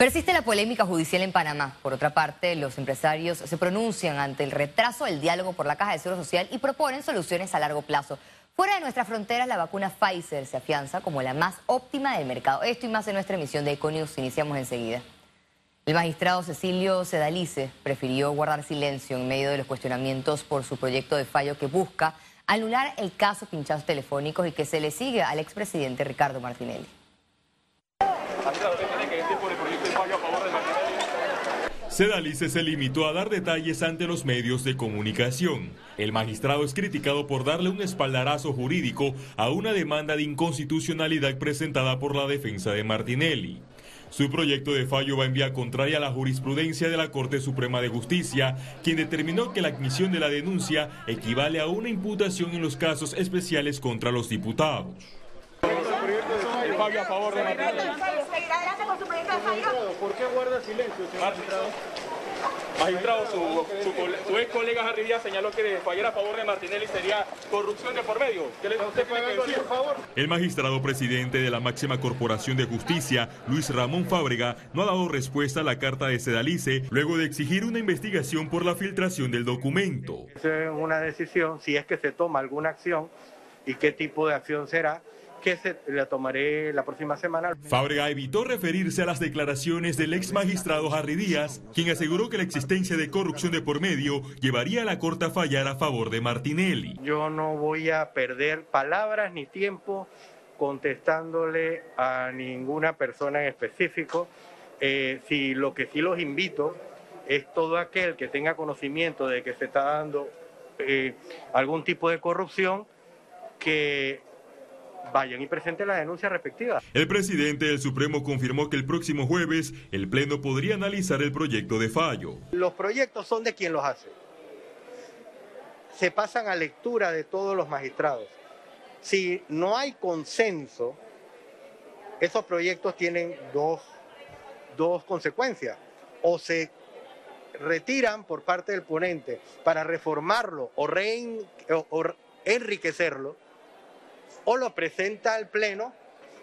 Persiste la polémica judicial en Panamá. Por otra parte, los empresarios se pronuncian ante el retraso del diálogo por la Caja de Seguro Social y proponen soluciones a largo plazo. Fuera de nuestras fronteras, la vacuna Pfizer se afianza como la más óptima del mercado. Esto y más en nuestra emisión de Econius. Iniciamos enseguida. El magistrado Cecilio Sedalice prefirió guardar silencio en medio de los cuestionamientos por su proyecto de fallo que busca anular el caso pinchazos telefónicos y que se le sigue al expresidente Ricardo Martinelli. Sedalice se limitó a dar detalles ante los medios de comunicación. El magistrado es criticado por darle un espaldarazo jurídico a una demanda de inconstitucionalidad presentada por la defensa de Martinelli. Su proyecto de fallo va en vía contraria a la jurisprudencia de la Corte Suprema de Justicia, quien determinó que la admisión de la denuncia equivale a una imputación en los casos especiales contra los diputados. A favor de ¿Por qué guarda silencio, señor magistrado? Magistrado, su, ex colega Harry señaló que fallar a favor de Martinelli sería corrupción de por medio. ¿Qué le usted por favor? El magistrado presidente de la máxima corporación de justicia, Luis Ramón Fábrega, no ha dado respuesta a la carta de Sedalice luego de exigir una investigación por la filtración del documento. Es una decisión, si es que se toma alguna acción y qué tipo de acción será que se la tomaré la próxima semana. Fábrega evitó referirse a las declaraciones del ex magistrado Harry Díaz, quien aseguró que la existencia de corrupción de por medio llevaría a la Corte a fallar a favor de Martinelli. Yo no voy a perder palabras ni tiempo contestándole a ninguna persona en específico. Eh, si lo que sí los invito es todo aquel que tenga conocimiento de que se está dando eh, algún tipo de corrupción, que vayan y presenten la denuncia respectiva. El presidente del Supremo confirmó que el próximo jueves el Pleno podría analizar el proyecto de fallo. Los proyectos son de quien los hace. Se pasan a lectura de todos los magistrados. Si no hay consenso, esos proyectos tienen dos, dos consecuencias. O se retiran por parte del ponente para reformarlo o, o enriquecerlo, o lo presenta al Pleno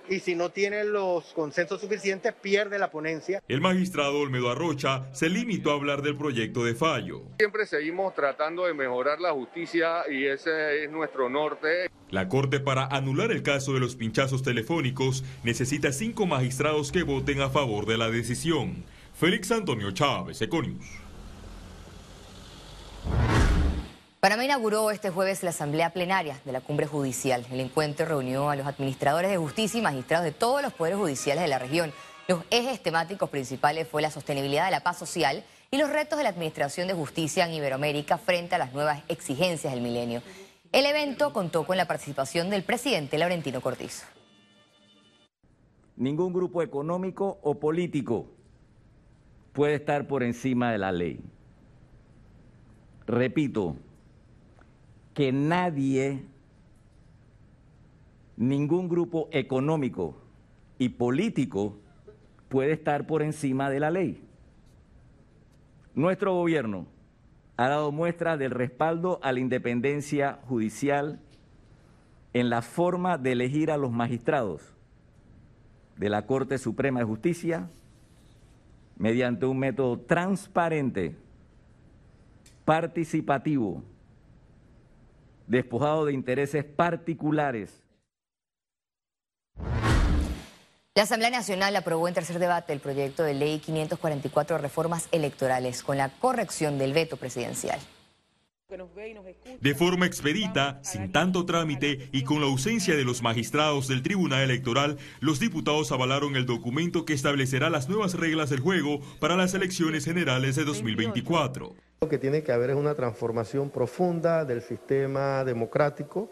y si no tiene los consensos suficientes pierde la ponencia. El magistrado Olmedo Arrocha se limitó a hablar del proyecto de fallo. Siempre seguimos tratando de mejorar la justicia y ese es nuestro norte. La Corte para anular el caso de los pinchazos telefónicos necesita cinco magistrados que voten a favor de la decisión. Félix Antonio Chávez, Econius. Panamá inauguró este jueves la asamblea plenaria de la cumbre judicial. El encuentro reunió a los administradores de justicia y magistrados de todos los poderes judiciales de la región. Los ejes temáticos principales fue la sostenibilidad de la paz social y los retos de la administración de justicia en Iberoamérica frente a las nuevas exigencias del milenio. El evento contó con la participación del presidente Laurentino Cortizo. Ningún grupo económico o político puede estar por encima de la ley. Repito, que nadie, ningún grupo económico y político puede estar por encima de la ley. Nuestro gobierno ha dado muestra del respaldo a la independencia judicial en la forma de elegir a los magistrados de la Corte Suprema de Justicia mediante un método transparente, participativo, despojado de intereses particulares. La Asamblea Nacional aprobó en tercer debate el proyecto de ley 544 de reformas electorales con la corrección del veto presidencial. De forma expedita, sin tanto trámite y con la ausencia de los magistrados del Tribunal Electoral, los diputados avalaron el documento que establecerá las nuevas reglas del juego para las elecciones generales de 2024. Lo que tiene que haber es una transformación profunda del sistema democrático,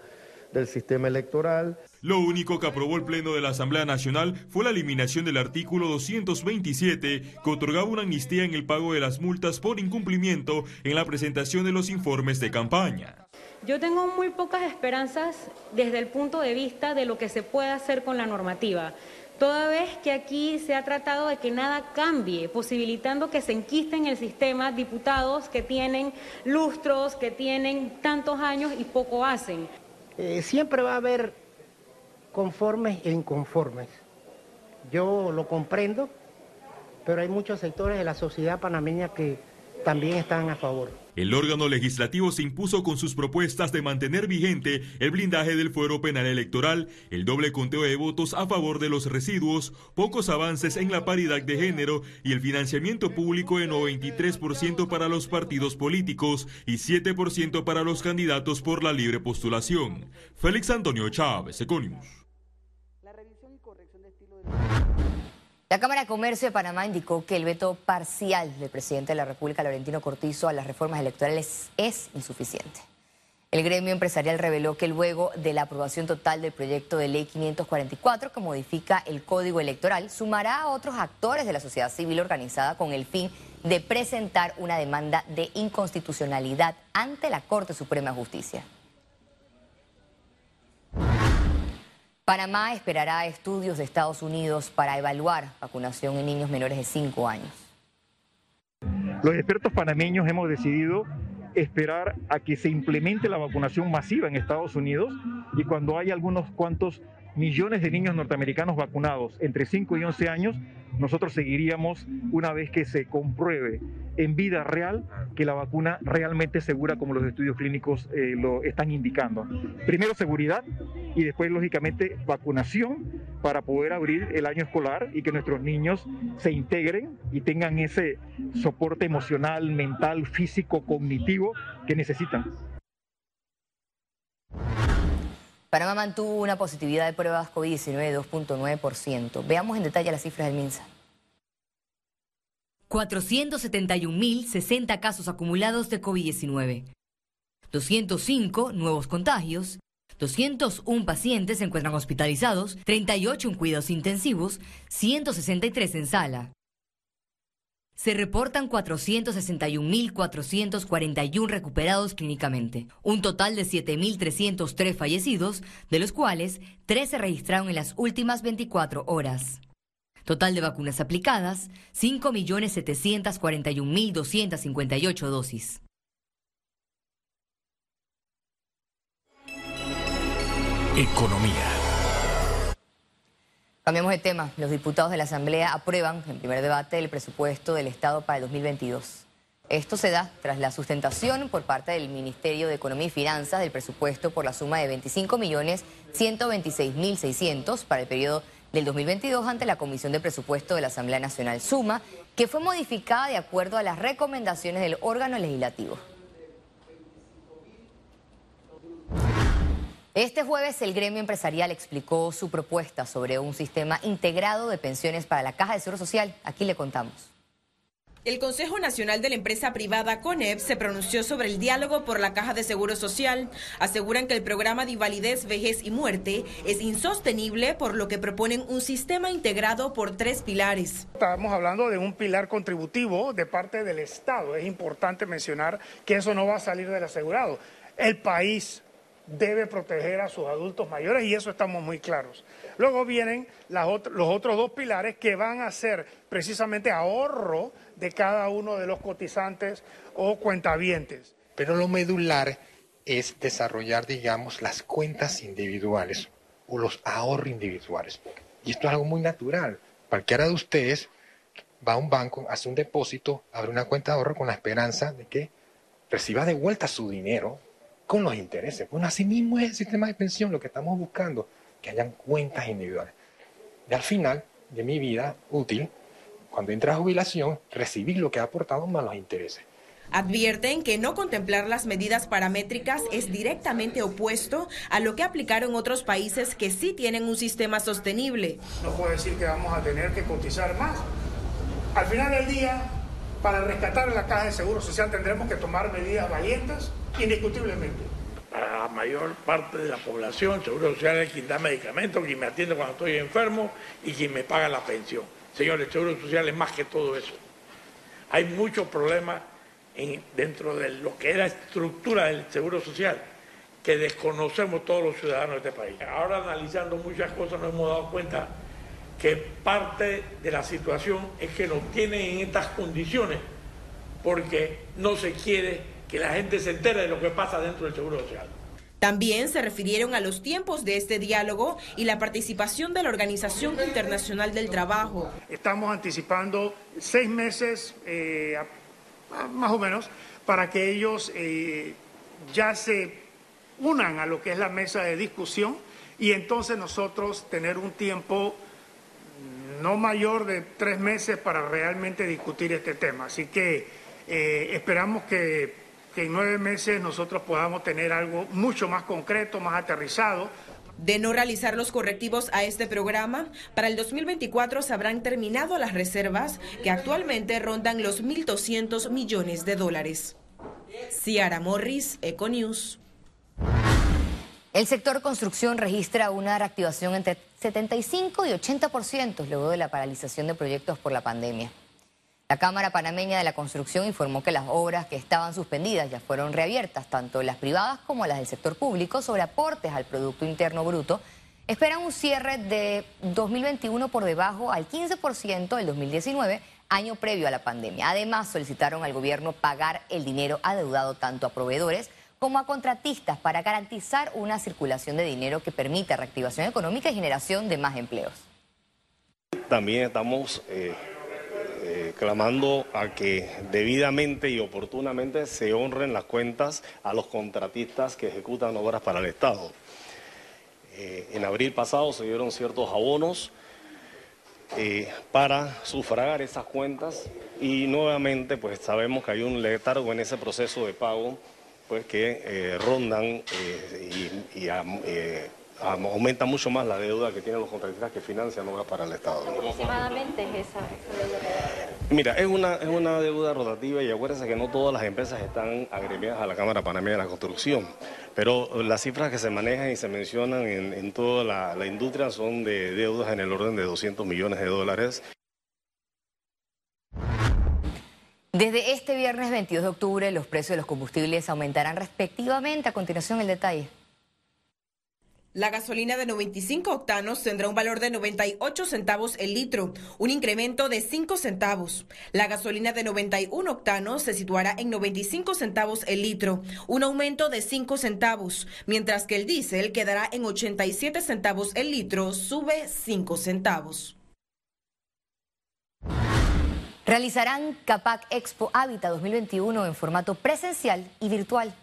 del sistema electoral. Lo único que aprobó el Pleno de la Asamblea Nacional fue la eliminación del artículo 227 que otorgaba una amnistía en el pago de las multas por incumplimiento en la presentación de los informes de campaña. Yo tengo muy pocas esperanzas desde el punto de vista de lo que se puede hacer con la normativa toda vez que aquí se ha tratado de que nada cambie, posibilitando que se enquisten en el sistema diputados que tienen lustros, que tienen tantos años y poco hacen. Eh, siempre va a haber conformes e inconformes. Yo lo comprendo, pero hay muchos sectores de la sociedad panameña que también están a favor. El órgano legislativo se impuso con sus propuestas de mantener vigente el blindaje del fuero penal electoral, el doble conteo de votos a favor de los residuos, pocos avances en la paridad de género y el financiamiento público de 93% para los partidos políticos y 7% para los candidatos por la libre postulación. Félix Antonio Chávez, Econius. La Cámara de Comercio de Panamá indicó que el veto parcial del presidente de la República, Laurentino Cortizo, a las reformas electorales es insuficiente. El gremio empresarial reveló que luego de la aprobación total del proyecto de ley 544 que modifica el código electoral, sumará a otros actores de la sociedad civil organizada con el fin de presentar una demanda de inconstitucionalidad ante la Corte Suprema de Justicia. Panamá esperará estudios de Estados Unidos para evaluar vacunación en niños menores de 5 años. Los expertos panameños hemos decidido esperar a que se implemente la vacunación masiva en Estados Unidos y cuando hay algunos cuantos millones de niños norteamericanos vacunados entre 5 y 11 años, nosotros seguiríamos una vez que se compruebe en vida real que la vacuna realmente segura como los estudios clínicos eh, lo están indicando. Primero seguridad y después lógicamente vacunación para poder abrir el año escolar y que nuestros niños se integren y tengan ese soporte emocional, mental, físico, cognitivo que necesitan. Panamá mantuvo una positividad de pruebas COVID-19 de 2.9%. Veamos en detalle las cifras del MINSA. 471.060 casos acumulados de COVID-19. 205 nuevos contagios. 201 pacientes se encuentran hospitalizados, 38 en cuidados intensivos, 163 en sala. Se reportan 461.441 recuperados clínicamente, un total de 7.303 fallecidos, de los cuales 3 se registraron en las últimas 24 horas. Total de vacunas aplicadas, 5.741.258 dosis. Economía. Cambiamos de tema. Los diputados de la Asamblea aprueban en primer debate el presupuesto del Estado para el 2022. Esto se da tras la sustentación por parte del Ministerio de Economía y Finanzas del presupuesto por la suma de 25.126.600 para el periodo del 2022 ante la Comisión de Presupuesto de la Asamblea Nacional Suma, que fue modificada de acuerdo a las recomendaciones del órgano legislativo. Este jueves el gremio empresarial explicó su propuesta sobre un sistema integrado de pensiones para la Caja de Seguro Social. Aquí le contamos. El Consejo Nacional de la Empresa Privada CONEP se pronunció sobre el diálogo por la Caja de Seguro Social. Aseguran que el programa de invalidez, vejez y muerte es insostenible, por lo que proponen un sistema integrado por tres pilares. Estamos hablando de un pilar contributivo de parte del Estado. Es importante mencionar que eso no va a salir del asegurado. El país debe proteger a sus adultos mayores y eso estamos muy claros. Luego vienen los otros dos pilares que van a ser precisamente ahorro de cada uno de los cotizantes o cuentavientes. Pero lo medular es desarrollar, digamos, las cuentas individuales o los ahorros individuales. Y esto es algo muy natural. Cualquiera de ustedes va a un banco, hace un depósito, abre una cuenta de ahorro con la esperanza de que reciba de vuelta su dinero con los intereses. Bueno, así mismo es el sistema de pensión lo que estamos buscando, que hayan cuentas individuales. Y al final de mi vida útil, cuando entre a jubilación, recibir lo que ha aportado más los intereses. Advierten que no contemplar las medidas paramétricas es directamente opuesto a lo que aplicaron otros países que sí tienen un sistema sostenible. No puedo decir que vamos a tener que cotizar más. Al final del día, para rescatar la caja de seguro social tendremos que tomar medidas valientes indiscutiblemente. Para la mayor parte de la población, Seguro Social es quien da medicamentos, quien me atiende cuando estoy enfermo y quien me paga la pensión. Señores, Seguro Social es más que todo eso. Hay muchos problemas dentro de lo que es la estructura del Seguro Social que desconocemos todos los ciudadanos de este país. Ahora analizando muchas cosas nos hemos dado cuenta que parte de la situación es que nos tienen en estas condiciones porque no se quiere que la gente se entere de lo que pasa dentro del Seguro Social. También se refirieron a los tiempos de este diálogo y la participación de la Organización Internacional del Trabajo. Estamos anticipando seis meses, eh, más o menos, para que ellos eh, ya se unan a lo que es la mesa de discusión y entonces nosotros tener un tiempo no mayor de tres meses para realmente discutir este tema. Así que eh, esperamos que, que en nueve meses nosotros podamos tener algo mucho más concreto, más aterrizado. De no realizar los correctivos a este programa, para el 2024 se habrán terminado las reservas que actualmente rondan los 1.200 millones de dólares. Ciara Morris, Econews. El sector construcción registra una reactivación entre 75 y 80% luego de la paralización de proyectos por la pandemia. La Cámara Panameña de la Construcción informó que las obras que estaban suspendidas ya fueron reabiertas, tanto las privadas como las del sector público, sobre aportes al Producto Interno Bruto. Esperan un cierre de 2021 por debajo al 15% del 2019, año previo a la pandemia. Además, solicitaron al gobierno pagar el dinero adeudado tanto a proveedores como a contratistas para garantizar una circulación de dinero que permita reactivación económica y generación de más empleos. También estamos eh, eh, clamando a que debidamente y oportunamente se honren las cuentas a los contratistas que ejecutan obras para el Estado. Eh, en abril pasado se dieron ciertos abonos para sufragar esas cuentas y nuevamente pues sabemos que hay un letargo en ese proceso de pago pues que eh, rondan eh, y, eh, aumenta mucho más la deuda que tienen los contratistas que financian obras para el Estado. ¿Aproximadamente es esa, deuda? Mira, es una, es una deuda rotativa y acuérdense que no todas las empresas están agremiadas a la Cámara Panameña de la Construcción, pero las cifras que se manejan y se mencionan en, en toda la, la industria son de deudas en el orden de 200 millones de dólares. Desde este viernes 22 de octubre los precios de los combustibles aumentarán respectivamente. A continuación el detalle. La gasolina de 95 octanos tendrá un valor de 98 centavos el litro, un incremento de 5 centavos. La gasolina de 91 octanos se situará en 95 centavos el litro, un aumento de 5 centavos, mientras que el diésel quedará en 87 centavos el litro, sube 5 centavos. Realizarán CAPAC Expo Hábitat 2021 en formato presencial y virtual.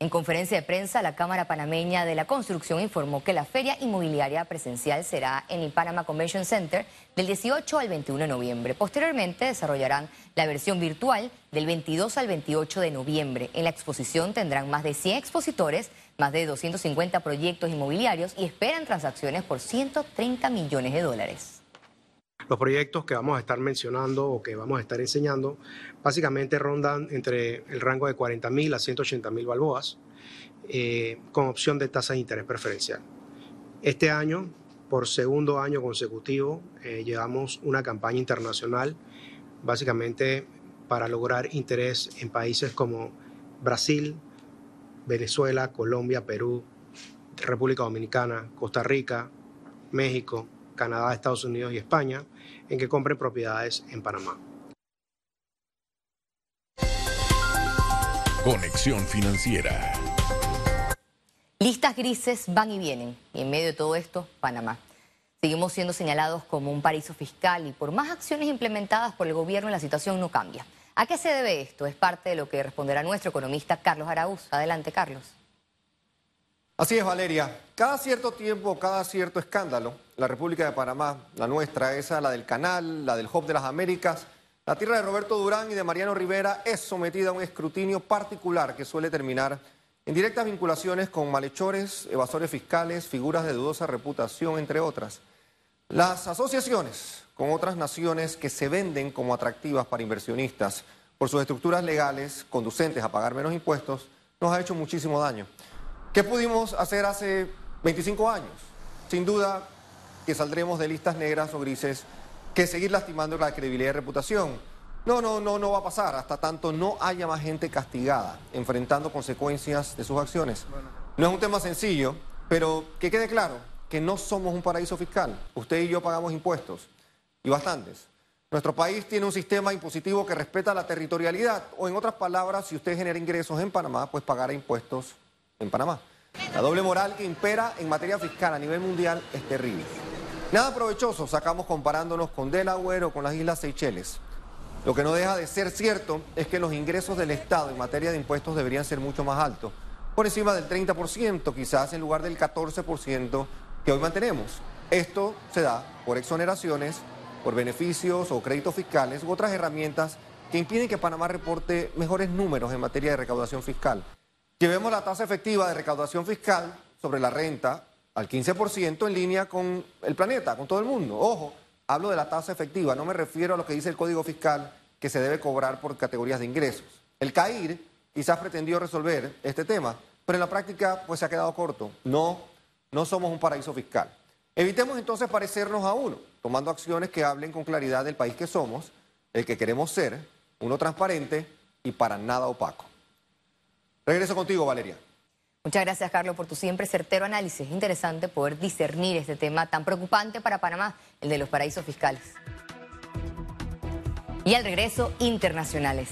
En conferencia de prensa, la Cámara Panameña de la Construcción informó que la feria inmobiliaria presencial será en el Panama Convention Center del 18 al 21 de noviembre. Posteriormente desarrollarán la versión virtual del 22 al 28 de noviembre. En la exposición tendrán más de 100 expositores, más de 250 proyectos inmobiliarios y esperan transacciones por 130 millones de dólares. Los proyectos que vamos a estar mencionando o que vamos a estar enseñando básicamente rondan entre el rango de 40 mil a 180 mil balboas eh, con opción de tasa de interés preferencial. Este año, por segundo año consecutivo, eh, llevamos una campaña internacional básicamente para lograr interés en países como Brasil, Venezuela, Colombia, Perú, República Dominicana, Costa Rica, México, Canadá, Estados Unidos y España en que compren propiedades en Panamá. Conexión financiera. Listas grises van y vienen y en medio de todo esto, Panamá. Seguimos siendo señalados como un paraíso fiscal y por más acciones implementadas por el gobierno la situación no cambia. ¿A qué se debe esto? Es parte de lo que responderá nuestro economista Carlos Araúz. Adelante, Carlos. Así es, Valeria. Cada cierto tiempo, cada cierto escándalo, la República de Panamá, la nuestra, esa, la del Canal, la del Hub de las Américas, la tierra de Roberto Durán y de Mariano Rivera, es sometida a un escrutinio particular que suele terminar en directas vinculaciones con malhechores, evasores fiscales, figuras de dudosa reputación, entre otras. Las asociaciones con otras naciones que se venden como atractivas para inversionistas por sus estructuras legales conducentes a pagar menos impuestos, nos ha hecho muchísimo daño. ¿Qué pudimos hacer hace 25 años? Sin duda que saldremos de listas negras o grises que seguir lastimando la credibilidad y reputación. No, no, no, no va a pasar hasta tanto no haya más gente castigada, enfrentando consecuencias de sus acciones. No es un tema sencillo, pero que quede claro que no somos un paraíso fiscal. Usted y yo pagamos impuestos, y bastantes. Nuestro país tiene un sistema impositivo que respeta la territorialidad, o en otras palabras, si usted genera ingresos en Panamá, pues pagará impuestos en Panamá. La doble moral que impera en materia fiscal a nivel mundial es terrible. Nada provechoso sacamos comparándonos con Delaware o con las Islas Seychelles. Lo que no deja de ser cierto es que los ingresos del Estado en materia de impuestos deberían ser mucho más altos, por encima del 30%, quizás en lugar del 14% que hoy mantenemos. Esto se da por exoneraciones, por beneficios o créditos fiscales u otras herramientas que impiden que Panamá reporte mejores números en materia de recaudación fiscal. Llevemos la tasa efectiva de recaudación fiscal sobre la renta al 15% en línea con el planeta, con todo el mundo. Ojo, hablo de la tasa efectiva, no me refiero a lo que dice el Código Fiscal que se debe cobrar por categorías de ingresos. El CAIR quizás pretendió resolver este tema, pero en la práctica pues se ha quedado corto. No, no somos un paraíso fiscal. Evitemos entonces parecernos a uno, tomando acciones que hablen con claridad del país que somos, el que queremos ser, uno transparente y para nada opaco. Regreso contigo, Valeria. Muchas gracias, Carlos, por tu siempre certero análisis. Es interesante poder discernir este tema tan preocupante para Panamá, el de los paraísos fiscales. Y al regreso, internacionales.